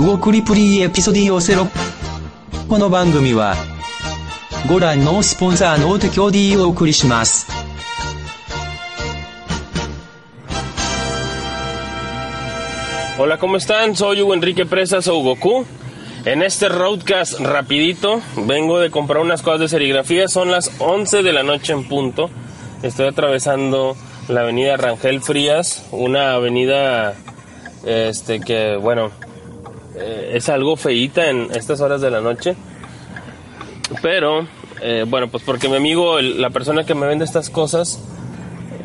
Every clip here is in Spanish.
動くりプリエピソディオセロこの番組はご覧のスポンサーの提供でお送りします Hola, ¿cómo están? Soy Hugo Enrique Presas o Goku. En este roadcast rapidito, vengo de comprar unas cosas de serigrafía. Son las 11 de la noche en punto. Estoy atravesando la avenida Rangel Frías, una avenida este que, bueno, eh, es algo feíta en estas horas de la noche. Pero, eh, bueno, pues porque mi amigo, la persona que me vende estas cosas,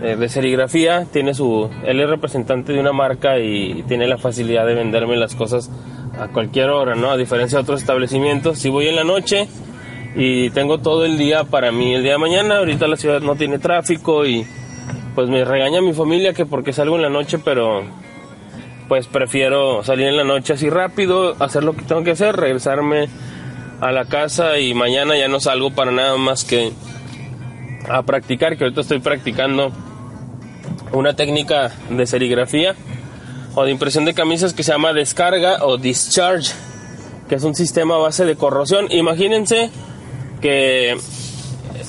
eh, de serigrafía, tiene su, él es representante de una marca y tiene la facilidad de venderme las cosas a cualquier hora, ¿no? A diferencia de otros establecimientos, si voy en la noche y tengo todo el día para mí el día de mañana, ahorita la ciudad no tiene tráfico y pues me regaña mi familia que porque salgo en la noche, pero pues prefiero salir en la noche así rápido, hacer lo que tengo que hacer, regresarme a la casa y mañana ya no salgo para nada más que a practicar, que ahorita estoy practicando una técnica de serigrafía o de impresión de camisas que se llama descarga o discharge, que es un sistema base de corrosión. Imagínense que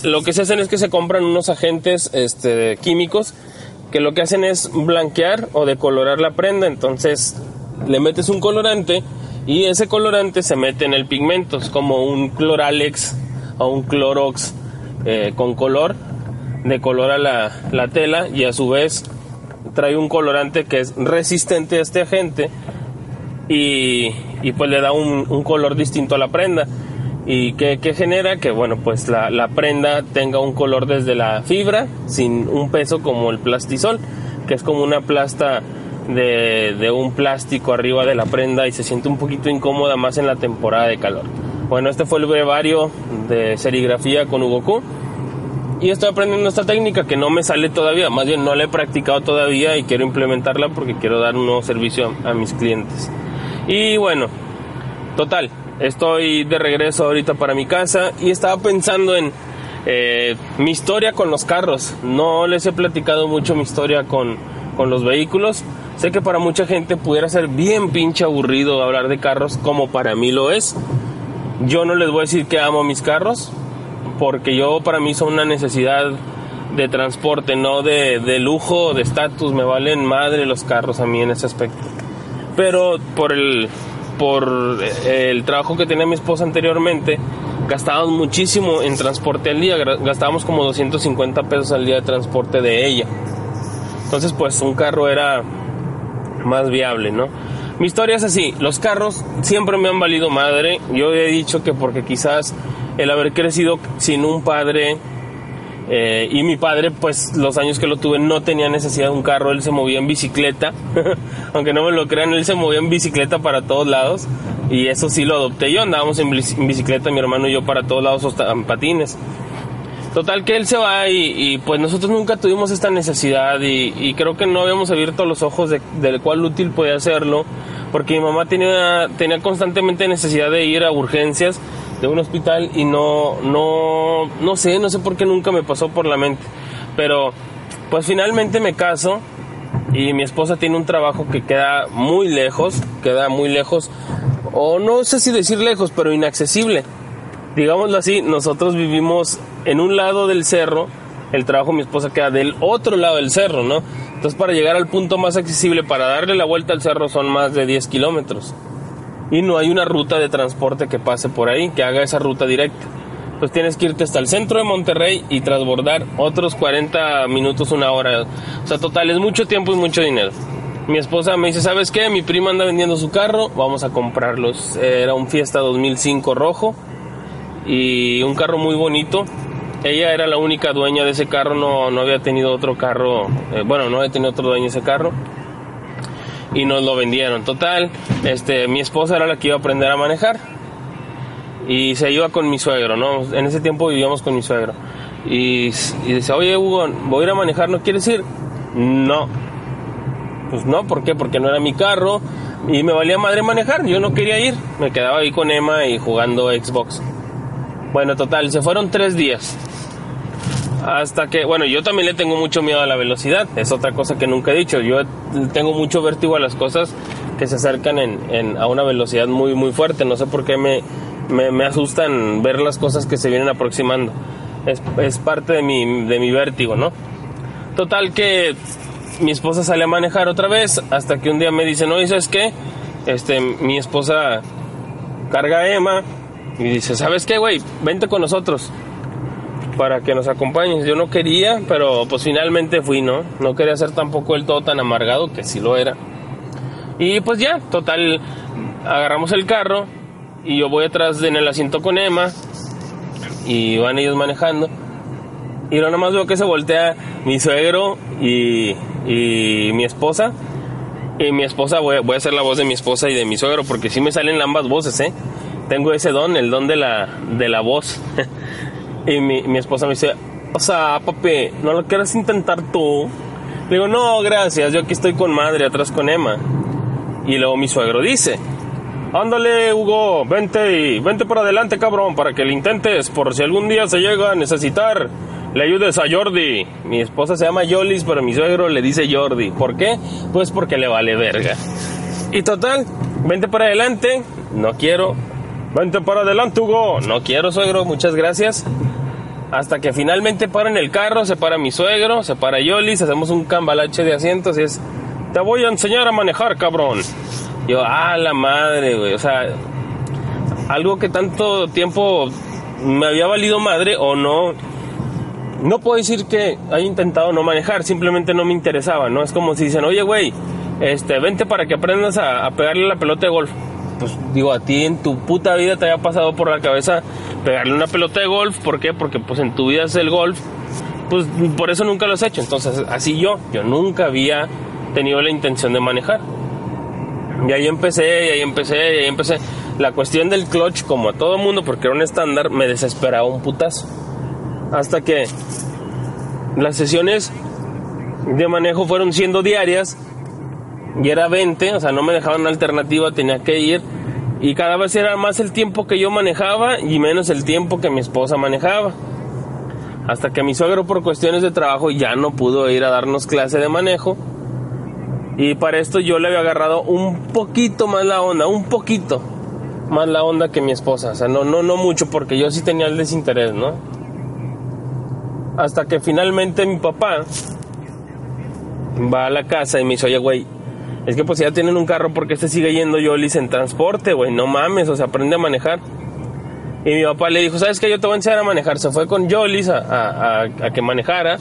lo que se hacen es que se compran unos agentes este, químicos que lo que hacen es blanquear o decolorar la prenda. Entonces le metes un colorante y ese colorante se mete en el pigmento. Es como un cloralex o un clorox eh, con color. Decolora la, la tela y a su vez trae un colorante que es resistente a este agente y, y pues le da un, un color distinto a la prenda. ¿Y que, genera? Que bueno, pues la, la prenda tenga un color desde la fibra, sin un peso como el plastisol, que es como una plasta de, de un plástico arriba de la prenda y se siente un poquito incómoda más en la temporada de calor. Bueno, este fue el brevario de serigrafía con Hugo y estoy aprendiendo esta técnica que no me sale todavía, más bien no la he practicado todavía y quiero implementarla porque quiero dar un nuevo servicio a mis clientes. Y bueno, total, estoy de regreso ahorita para mi casa y estaba pensando en eh, mi historia con los carros. No les he platicado mucho mi historia con, con los vehículos. Sé que para mucha gente pudiera ser bien pinche aburrido hablar de carros como para mí lo es. Yo no les voy a decir que amo mis carros, porque yo para mí son una necesidad de transporte, no de, de lujo, de estatus, me valen madre los carros a mí en ese aspecto. Pero por el, por el trabajo que tenía mi esposa anteriormente, gastábamos muchísimo en transporte al día, gastábamos como 250 pesos al día de transporte de ella. Entonces pues un carro era más viable, ¿no? Mi historia es así, los carros siempre me han valido madre, yo he dicho que porque quizás el haber crecido sin un padre eh, y mi padre pues los años que lo tuve no tenía necesidad de un carro, él se movía en bicicleta, aunque no me lo crean, él se movía en bicicleta para todos lados. Y eso sí lo adopté yo, andábamos en bicicleta mi hermano y yo para todos lados hasta en patines. Total que él se va y, pues nosotros nunca tuvimos esta necesidad. Y, creo que no habíamos abierto los ojos de, del cuál útil podía hacerlo porque mi mamá tenía, tenía constantemente necesidad de ir a urgencias de un hospital y no, no, no sé, no sé por qué nunca me pasó por la mente. Pero pues finalmente me caso y mi esposa tiene un trabajo que queda muy lejos, queda muy lejos, o no sé si decir lejos, pero inaccesible. Digámoslo así, nosotros vivimos en un lado del cerro, el trabajo de mi esposa queda del otro lado del cerro, ¿no? Entonces para llegar al punto más accesible, para darle la vuelta al cerro son más de 10 kilómetros y no hay una ruta de transporte que pase por ahí, que haga esa ruta directa. Pues tienes que irte hasta el centro de Monterrey y transbordar otros 40 minutos, una hora. O sea, total, es mucho tiempo y mucho dinero. Mi esposa me dice, ¿sabes qué? Mi prima anda vendiendo su carro, vamos a comprarlos. Era un Fiesta 2005 rojo y un carro muy bonito. Ella era la única dueña de ese carro, no, no había tenido otro carro, eh, bueno, no había tenido otro dueño de ese carro. y nos lo vendieron. Total, este, mi esposa era la que iba a aprender a manejar y se iba con mi suegro, ¿no? En ese tiempo vivíamos con mi suegro. Y, y dice, oye Hugo, voy a ir a manejar, ¿no quieres ir? No. Pues no, ¿por qué? Porque no era mi carro y me valía madre manejar, yo no quería ir. Me quedaba ahí con Emma y jugando Xbox. Bueno, total, se fueron tres días. Hasta que, bueno, yo también le tengo mucho miedo a la velocidad. Es otra cosa que nunca he dicho. Yo tengo mucho vértigo a las cosas que se acercan en, a una velocidad muy, muy fuerte. No sé por qué me, me, asustan ver las cosas que se vienen aproximando. Es, es, parte de mi, de mi vértigo, ¿no? Total que mi esposa sale a manejar otra vez hasta que un día me dice, no, ¿sabes qué? Este, mi esposa carga a Emma y dice, ¿sabes qué, güey? Vente con nosotros para que nos acompañes. Yo no quería, pero pues finalmente fui, ¿no? No quería ser tampoco el todo tan amargado, que sí lo era. Y pues ya, total, agarramos el carro y yo voy atrás en el asiento con Emma y van ellos manejando. Y no nada más veo que se voltea mi suegro y, y mi esposa. Y mi esposa, voy, voy a hacer la voz de mi esposa y de mi suegro, porque sí me salen ambas voces, ¿eh? Tengo ese don, el don de la, de la voz. y mi, mi esposa me dice, o sea, papi, ¿no lo quieres intentar tú? Le digo, no, gracias, yo aquí estoy con madre, atrás con Emma. Y luego mi suegro dice, ándale, Hugo, vente y vente por adelante, cabrón, para que lo intentes, por si algún día se llega a necesitar le ayudes a Jordi. Mi esposa se llama Yolis, pero mi suegro le dice Jordi. ¿Por qué? Pues porque le vale verga. Y total, vente para adelante. No quiero. Vente para adelante, Hugo. No quiero, suegro. Muchas gracias. Hasta que finalmente paran el carro, se para mi suegro, se para Yolis, hacemos un cambalache de asientos y es, te voy a enseñar a manejar, cabrón. Yo, ah, la madre, güey. O sea, algo que tanto tiempo me había valido madre o no no puedo decir que haya intentado no manejar, simplemente no me interesaba, ¿no? Es como si dicen, oye, güey, este, vente para que aprendas a, pegarle la pelota de golf. Pues digo, a ti en tu puta vida te haya pasado por la cabeza pegarle una pelota de golf, ¿por qué? Porque pues en tu vida es el golf, pues por eso nunca lo has hecho. Entonces, así yo, yo nunca había tenido la intención de manejar. Y ahí empecé, y ahí empecé, y ahí empecé. La cuestión del clutch, como a todo mundo, porque era un estándar, me desesperaba un putazo hasta que las sesiones de manejo fueron siendo diarias y era 20, o sea, no me dejaban alternativa, tenía que ir y cada vez era más el tiempo que yo manejaba y menos el tiempo que mi esposa manejaba. Hasta que mi suegro por cuestiones de trabajo ya no pudo ir a darnos clase de manejo. Y para esto yo le había agarrado un poquito más la onda, un poquito más la onda que mi esposa. O sea, no, no, no mucho porque yo sí tenía el desinterés, ¿no? Hasta que finalmente mi papá va a la casa y me dice, oye, güey, es que pues ya tienen un carro porque este sigue yendo Yolis en transporte, güey, no mames, o sea, aprende a manejar. Y mi papá le dijo, ¿sabes qué? Yo te voy a enseñar a manejar. Se fue con Yolis a, a, que manejara.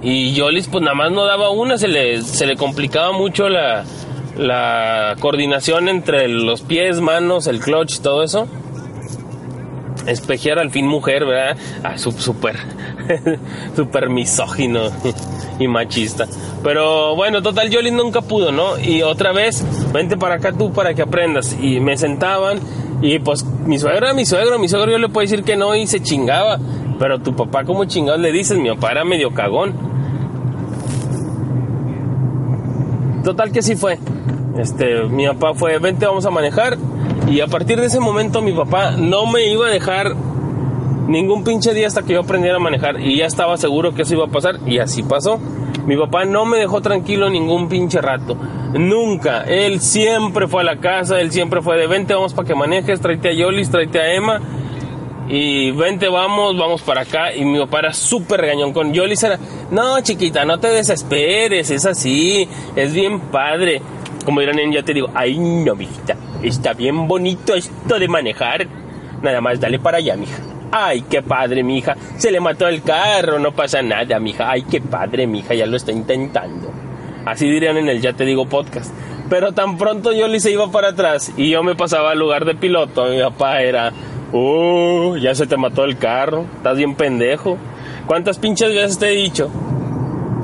Y Yolis pues nada más no daba una, se le, se le complicaba mucho la, la coordinación entre los pies, manos, el clutch, todo eso espejear al fin mujer, ¿verdad? Ah, súper, súper misógino y machista. Pero bueno, total, Yoli nunca pudo, ¿no? Y otra vez, vente para acá tú para que aprendas. Y me sentaban y pues mi suegra, mi suegro, mi suegro yo le puedo decir que no y se chingaba. Pero tu papá, como chingados le dices? Mi papá era medio cagón. Total que sí fue. Este, mi papá fue, vente, vamos a manejar. Y a partir de ese momento mi papá no me iba a dejar ningún pinche día hasta que yo aprendiera a manejar. Y ya estaba seguro que eso iba a pasar. Y así pasó. Mi papá no me dejó tranquilo ningún pinche rato. Nunca. Él siempre fue a la casa. Él siempre fue de vente, vamos para que manejes. Tráete a Yolis, tráete a Emma. Y vente, vamos, vamos para acá. Y mi papá era súper regañón con Yolis. Era, no, chiquita, no te desesperes. Es así. Es bien padre. Como dirán en ya te digo, ay no, mijita, está bien bonito esto de manejar. Nada más dale para allá, mija. Ay, qué padre, mija. Se le mató el carro, no pasa nada, mija. Ay, qué padre, mija, ya lo está intentando. Así dirían en el Ya Te Digo podcast. Pero tan pronto yo le se iba para atrás y yo me pasaba al lugar de piloto, mi papá era, uh, ya se te mató el carro, estás bien pendejo. ¿Cuántas pinches veces te he dicho?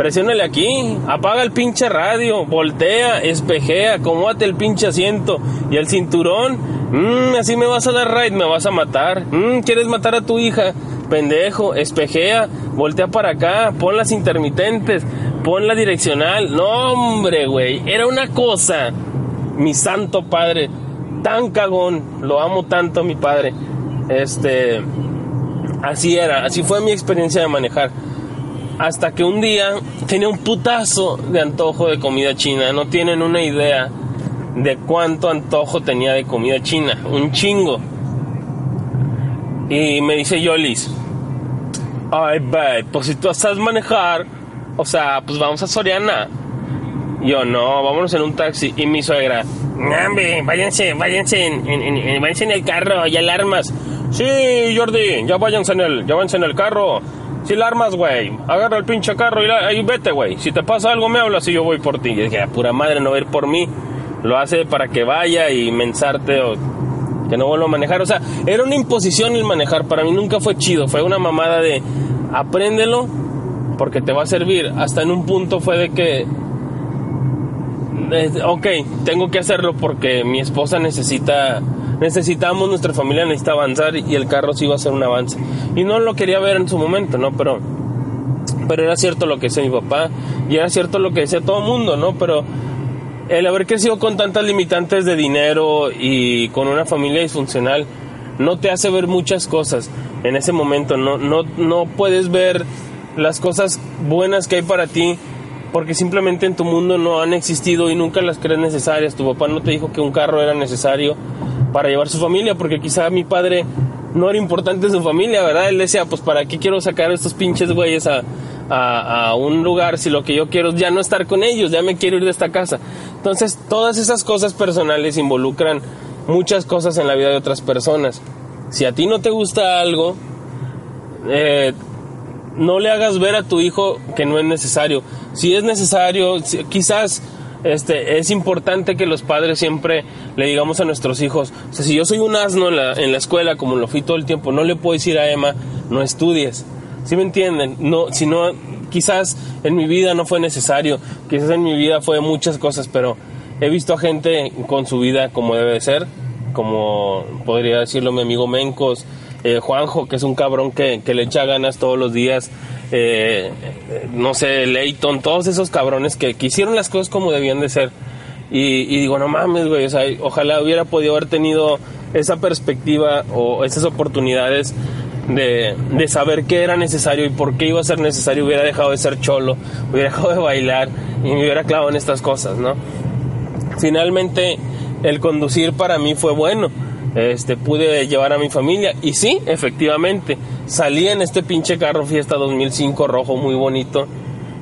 Presiónale aquí, apaga el pinche radio, voltea, espejea, acomódate el pinche asiento y el cinturón. Mmm, así me vas a dar ride, me vas a matar. Mmm, ¿quieres matar a tu hija? Pendejo, espejea, voltea para acá, pon las intermitentes, pon la direccional. No, hombre, güey, era una cosa. Mi santo padre, tan cagón, lo amo tanto mi padre. Este, así era, así fue mi experiencia de manejar. Hasta que un día tenía un putazo de antojo de comida china. No tienen una idea de cuánto antojo tenía de comida china. Un chingo. Y me dice Yolis, ay, babe, pues si tú estás manejar, o sea, pues vamos a Soriana. Yo, no, vámonos en un taxi. Y mi suegra, váyanse, váyanse en, en, váyanse en el carro, hay alarmas. Sí, Jordi, ya váyanse en el, ya váyanse en el carro. Si la armas, güey, agarra el pinche carro y, vete, güey. Si te pasa algo, me hablas y yo voy por ti. Y dije, pura madre, no ir por mí. Lo hace para que vaya y mensarte o que no vuelva a manejar. O sea, era una imposición el manejar. Para mí nunca fue chido. Fue una mamada de apréndelo porque te va a servir. Hasta en un punto fue de que, ok, tengo que hacerlo porque mi esposa necesita necesitamos, nuestra familia necesita avanzar y el carro sí iba a ser un avance. Y no lo quería ver en su momento, ¿no? Pero, pero era cierto lo que decía mi papá y era cierto lo que decía todo el mundo, ¿no? Pero el haber crecido con tantas limitantes de dinero y con una familia disfuncional no te hace ver muchas cosas en ese momento, no, no, no puedes ver las cosas buenas que hay para ti porque simplemente en tu mundo no han existido y nunca las crees necesarias. Tu papá no te dijo que un carro era necesario para llevar su familia, porque quizá mi padre no era importante en su familia, ¿verdad? Él decía, pues para qué quiero sacar a estos pinches güeyes a, a, un lugar si lo que yo quiero es ya no estar con ellos, ya me quiero ir de esta casa. Entonces, todas esas cosas personales involucran muchas cosas en la vida de otras personas. Si a ti no te gusta algo, eh, no le hagas ver a tu hijo que no es necesario. Si es necesario, quizás este, es importante que los padres siempre le digamos a nuestros hijos, o sea, si yo soy un asno en la, en la escuela, como lo fui todo el tiempo, no le puedo decir a Emma, no estudies. ¿Sí me entienden? No, si no, quizás en mi vida no fue necesario, quizás en mi vida fue muchas cosas, pero he visto a gente con su vida como debe de ser, como podría decirlo mi amigo Mencos, eh, Juanjo, que es un cabrón que, que le echa ganas todos los días, eh, no sé, Leighton, todos esos cabrones que, que, hicieron las cosas como debían de ser. Y, digo, no mames, güey, o sea, ojalá hubiera podido haber tenido esa perspectiva o esas oportunidades de, de, saber qué era necesario y por qué iba a ser necesario. Hubiera dejado de ser cholo, hubiera dejado de bailar y me hubiera clavado en estas cosas, ¿no? Finalmente, el conducir para mí fue bueno este, pude llevar a mi familia. Y sí, efectivamente, salí en este pinche carro Fiesta 2005 rojo muy bonito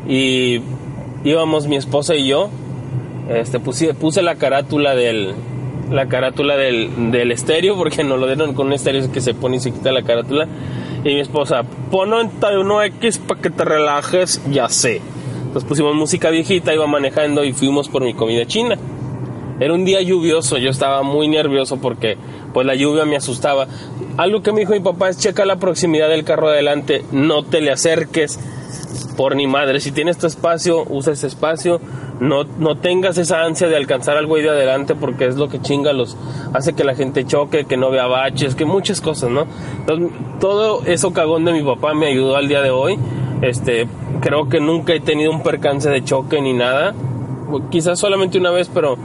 y íbamos mi esposa y yo. Este, puse, puse la carátula del la carátula del, del estéreo porque nos lo dieron con un estéreo que se pone y se quita la carátula y mi esposa pon 91X para que te relajes ya sé entonces pusimos música viejita iba manejando y fuimos por mi comida china era un día lluvioso, yo estaba muy nervioso porque pues la lluvia me asustaba. Algo que me dijo mi papá es checa la proximidad del carro adelante, no te le acerques por ni madre. Si tienes tu espacio, usa ese espacio. No, no tengas esa ansia de alcanzar al güey de adelante porque es lo que chinga los hace que la gente choque, que no vea baches, que muchas cosas, ¿no? Todo eso cagón de mi papá me ayudó al día de hoy. Este, creo que nunca he tenido un percance de choque ni nada. Quizás solamente una vez, pero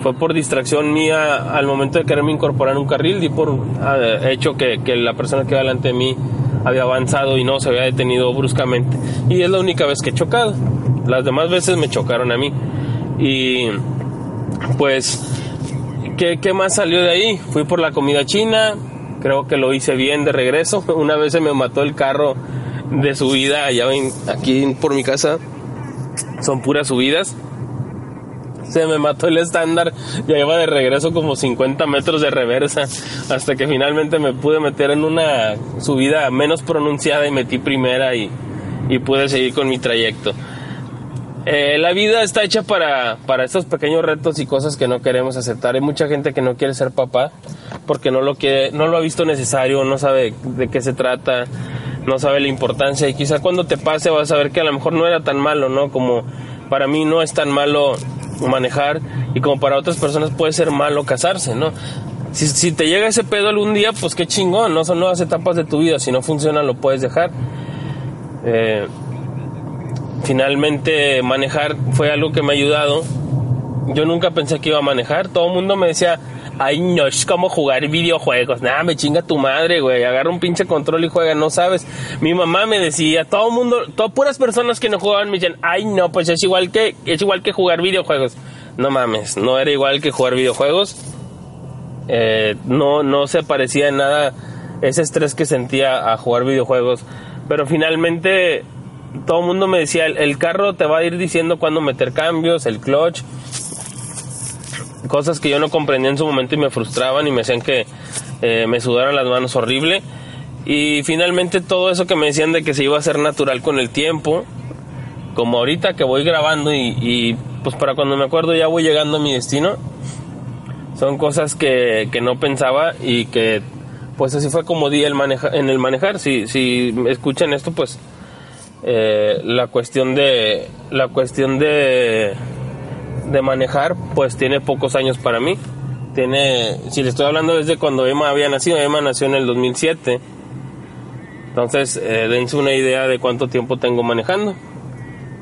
fue por distracción mía al momento de quererme incorporar en un carril, y por ah, hecho que, que, la persona que iba delante de mí había avanzado y no se había detenido bruscamente. Y es la única vez que he chocado. Las demás veces me chocaron a mí. Y pues, ¿qué, qué más salió de ahí? Fui por la comida china, creo que lo hice bien de regreso. Una vez se me mató el carro de subida allá aquí por mi casa. Son puras subidas se me mató el estándar, ya iba de regreso como 50 metros de reversa, hasta que finalmente me pude meter en una subida menos pronunciada y metí primera y, y pude seguir con mi trayecto. Eh, la vida está hecha para, para estos pequeños retos y cosas que no queremos aceptar. Hay mucha gente que no quiere ser papá porque no lo, quiere, no lo ha visto necesario, no sabe de qué se trata, no sabe la importancia y quizá cuando te pase vas a ver que a lo mejor no era tan malo, ¿no? Como para mí no es tan malo manejar y como para otras personas puede ser malo casarse, ¿no? Si, si te llega ese pedo algún día, pues qué chingón, no son nuevas etapas de tu vida, si no funciona lo puedes dejar. Eh, finalmente manejar fue algo que me ha ayudado. Yo nunca pensé que iba a manejar, todo el mundo me decía, ay no, es como jugar videojuegos, nada, me chinga tu madre, güey, agarra un pinche control y juega, no sabes. Mi mamá me decía, todo el mundo, todas puras personas que no jugaban me decían, ay no, pues es igual que, es igual que jugar videojuegos. No mames, no era igual que jugar videojuegos. Eh, no, no se parecía en nada ese estrés que sentía a jugar videojuegos. Pero finalmente todo el mundo me decía, el, carro te va a ir diciendo cuándo meter cambios, el clutch, cosas que yo no comprendía en su momento y me frustraban y me hacían que eh, me sudaran las manos horrible. Y finalmente todo eso que me decían de que se iba a hacer natural con el tiempo, como ahorita que voy grabando y, pues para cuando me acuerdo ya voy llegando a mi destino, son cosas que, que no pensaba y que pues así fue como di el maneja, en el manejar. Si, si escuchan esto, pues eh, la cuestión de la cuestión de de manejar pues tiene pocos años para mí. Tiene si le estoy hablando desde cuando Emma había nacido. Emma nació en el 2007 entonces eh, dense una idea de cuánto tiempo tengo manejando.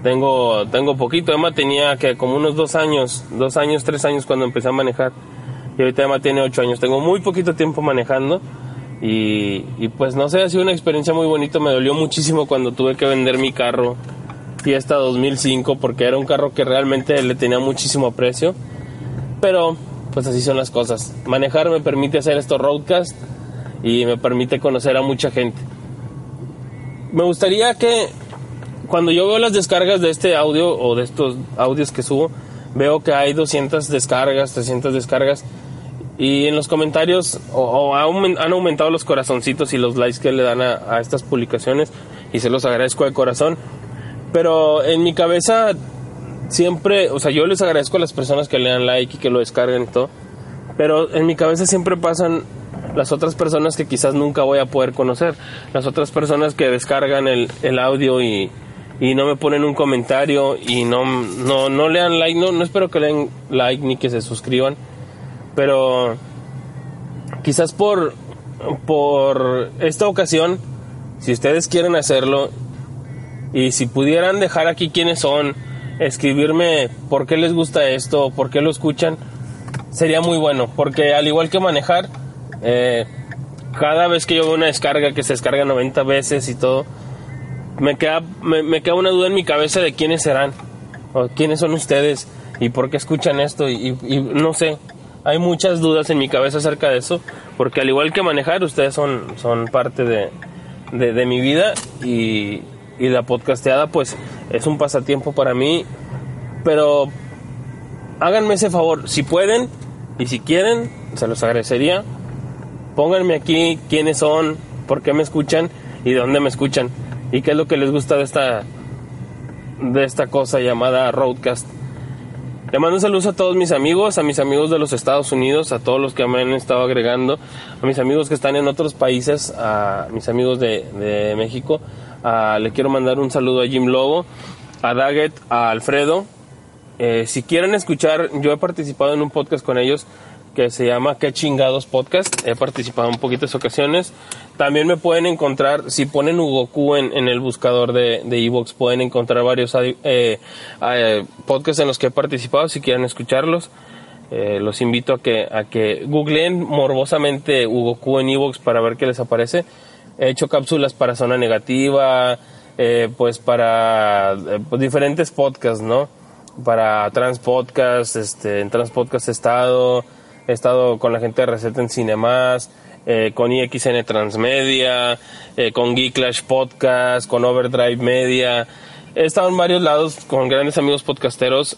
Tengo tengo poquito. Emma tenía que como unos dos años dos años tres años cuando empecé a manejar. Y ahorita Emma tiene ocho años. Tengo muy poquito tiempo manejando. Y, pues no sé, ha sido una experiencia muy bonita. Me dolió muchísimo cuando tuve que vender mi carro Fiesta 2005 porque era un carro que realmente le tenía muchísimo aprecio. Pero pues así son las cosas. Manejar me permite hacer estos roadcasts y me permite conocer a mucha gente. Me gustaría que cuando yo veo las descargas de este audio o de estos audios que subo, veo que hay 200 descargas, 300 descargas y en los comentarios o, han aumentado los corazoncitos y los likes que le dan a, estas publicaciones y se los agradezco de corazón. Pero en mi cabeza siempre, o sea, yo les agradezco a las personas que le dan like y que lo descarguen y todo. Pero en mi cabeza siempre pasan las otras personas que quizás nunca voy a poder conocer. Las otras personas que descargan el, el audio y, y no me ponen un comentario y no, no, no le dan like. No, no espero que le den like ni que se suscriban pero quizás por, por esta ocasión, si ustedes quieren hacerlo y si pudieran dejar aquí quiénes son, escribirme por qué les gusta esto, por qué lo escuchan, sería muy bueno, porque al igual que manejar, eh, cada vez que yo veo una descarga que se descarga 90 veces y todo, me queda, me, queda una duda en mi cabeza de quiénes serán, o quiénes son ustedes, y por qué escuchan esto, y no sé, hay muchas dudas en mi cabeza acerca de eso, porque al igual que manejar, ustedes son, son parte de, de, mi vida y, y, la podcasteada pues es un pasatiempo para mí, pero háganme ese favor, si pueden y si quieren, se los agradecería, pónganme aquí quiénes son, por qué me escuchan y de dónde me escuchan y qué es lo que les gusta de esta de esta cosa llamada Roadcast. Le mando un saludo a todos mis amigos, a mis amigos de los Estados Unidos, a todos los que me han estado agregando, a mis amigos que están en otros países, a mis amigos de, México. Le quiero mandar un saludo a Jim Lobo, a Daggett, a Alfredo. Eh, si quieren escuchar, yo he participado en un podcast con ellos que se llama Qué chingados podcast. He participado en poquitas ocasiones. También me pueden encontrar, si ponen Hugo en, en el buscador de Evox, pueden encontrar varios eh, eh, podcasts en los que he participado, si quieren escucharlos. Eh, los invito a que, a que googleen morbosamente Hugo Q en Evox para ver qué les aparece. He hecho cápsulas para Zona Negativa, pues para pues diferentes podcasts, ¿no? Para Trans Podcast, este, en Trans Podcast Estado, he estado con la gente de Receta en Cinemas, eh, con IXN Transmedia, eh, con Geeklash Podcast, con Overdrive Media. He estado en varios lados con grandes amigos podcasteros.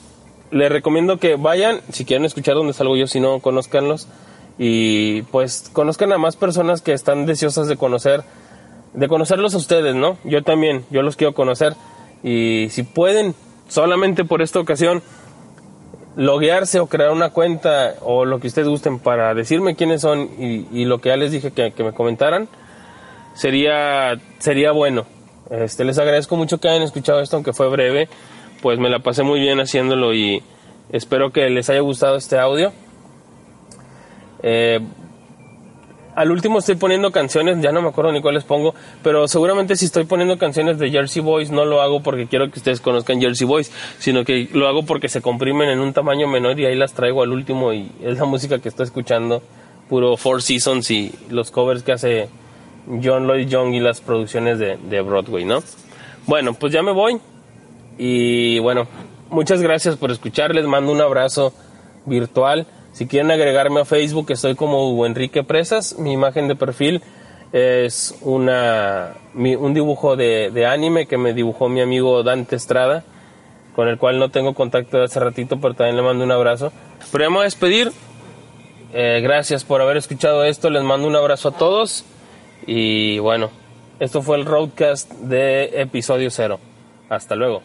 Les recomiendo que vayan, si quieren escuchar dónde salgo yo, si no, conozcanlos. Y pues conozcan a más personas que están deseosas de conocer, de conocerlos a ustedes, ¿no? Yo también, yo los quiero conocer. Y si pueden, solamente por esta ocasión, loguearse o crear una cuenta o lo que ustedes gusten para decirme quiénes son y, lo que ya les dije que, me comentaran, sería, sería bueno. Este, les agradezco mucho que hayan escuchado esto, aunque fue breve, pues me la pasé muy bien haciéndolo y espero que les haya gustado este audio. Eh, al último estoy poniendo canciones, ya no me acuerdo ni cuáles pongo, pero seguramente si estoy poniendo canciones de Jersey Boys no lo hago porque quiero que ustedes conozcan Jersey Boys, sino que lo hago porque se comprimen en un tamaño menor y ahí las traigo al último y es la música que estoy escuchando, puro Four Seasons y los covers que hace John Lloyd Young y las producciones de, Broadway, ¿no? Bueno, pues ya me voy y bueno, muchas gracias por escuchar, les mando un abrazo virtual. Si quieren agregarme a Facebook, estoy como Hugo Enrique Presas. Mi imagen de perfil es una, un dibujo de, anime que me dibujó mi amigo Dante Estrada, con el cual no tengo contacto de hace ratito, pero también le mando un abrazo. Pero vamos a despedir. Eh, gracias por haber escuchado esto. Les mando un abrazo a todos. Y bueno, esto fue el Roadcast de episodio cero. Hasta luego.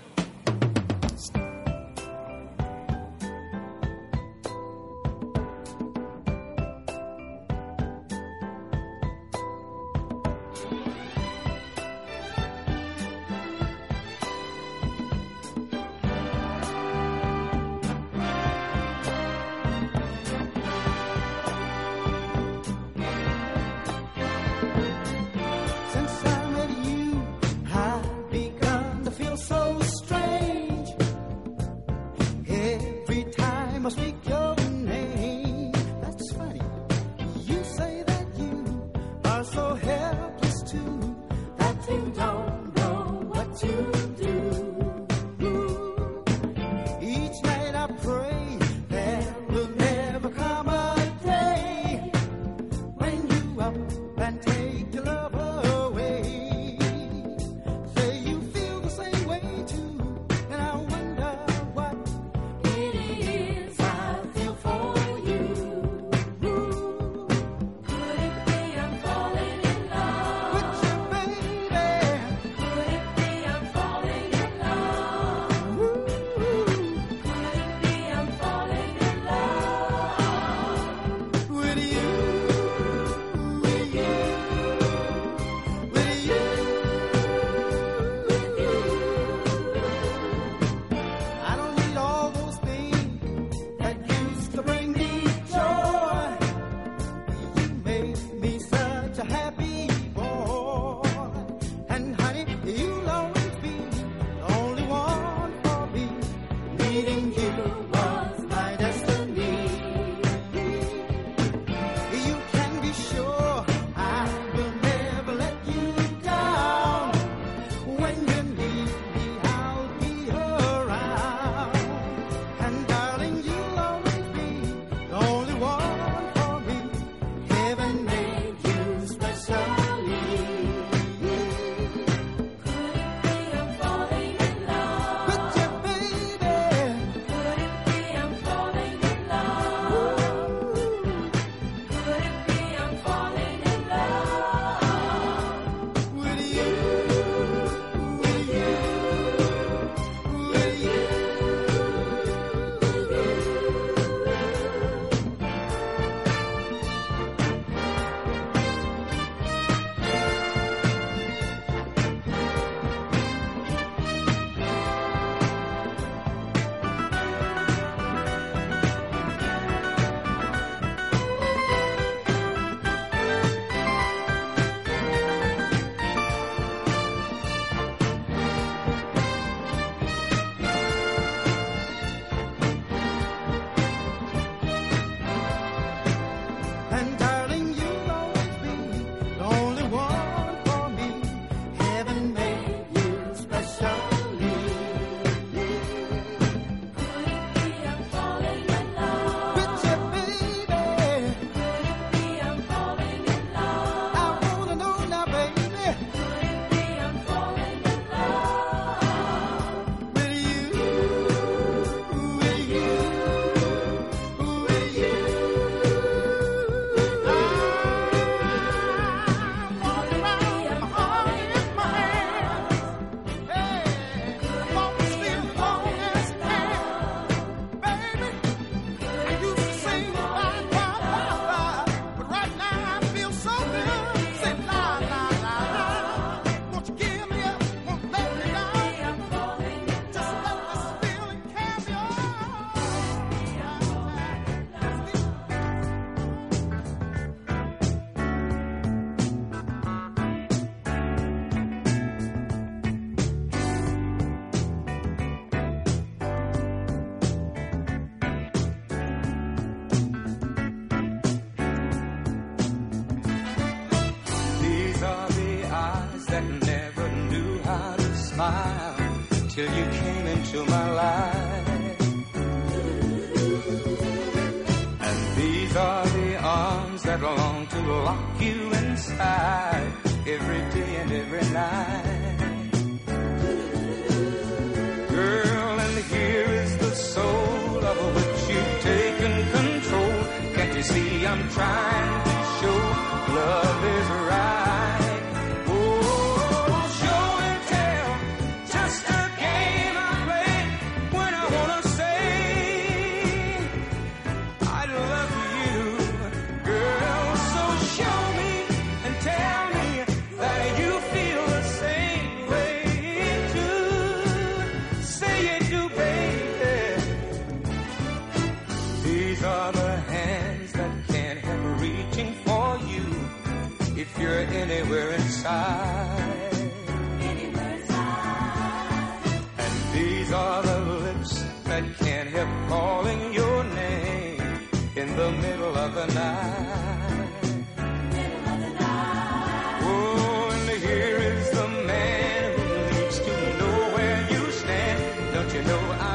Trying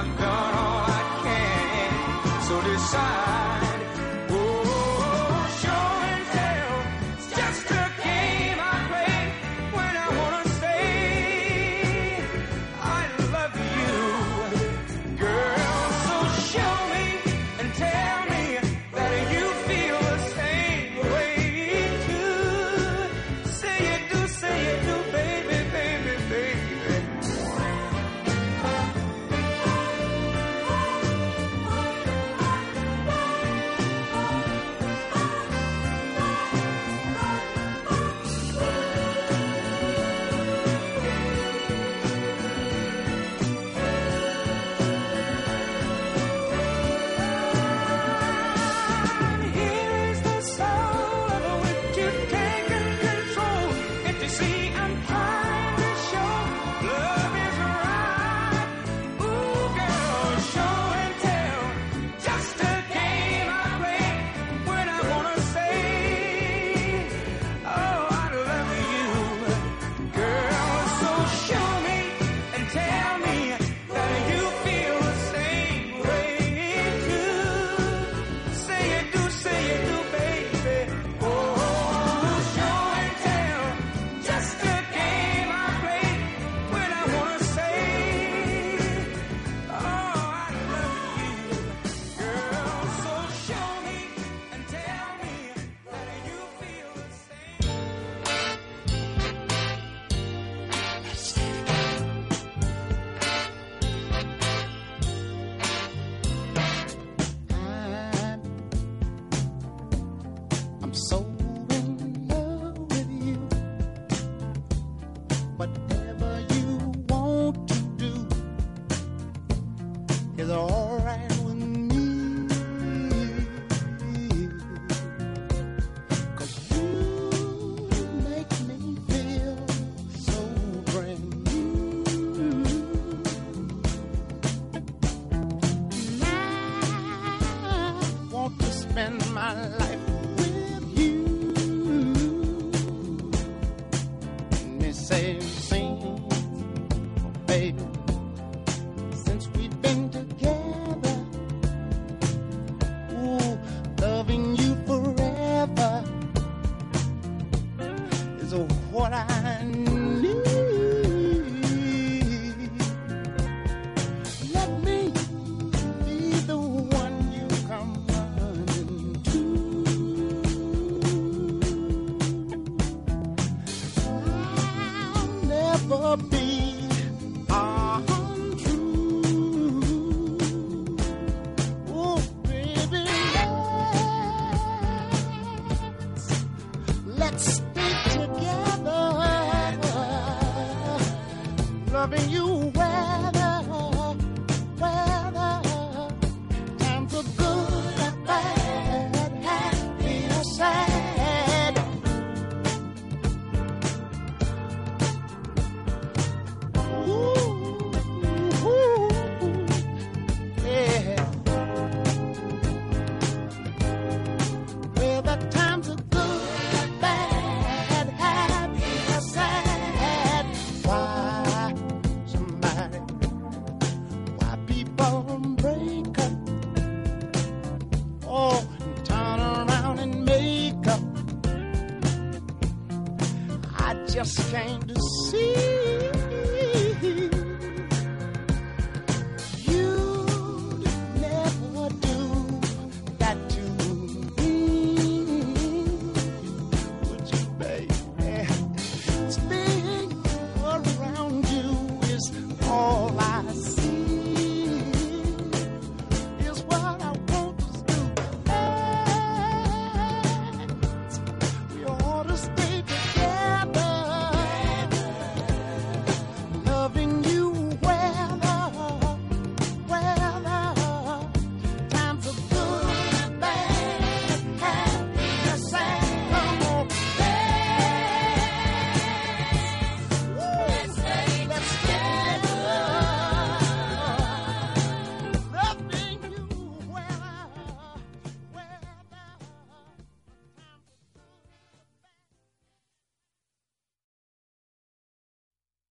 I've done all I can? So decide. all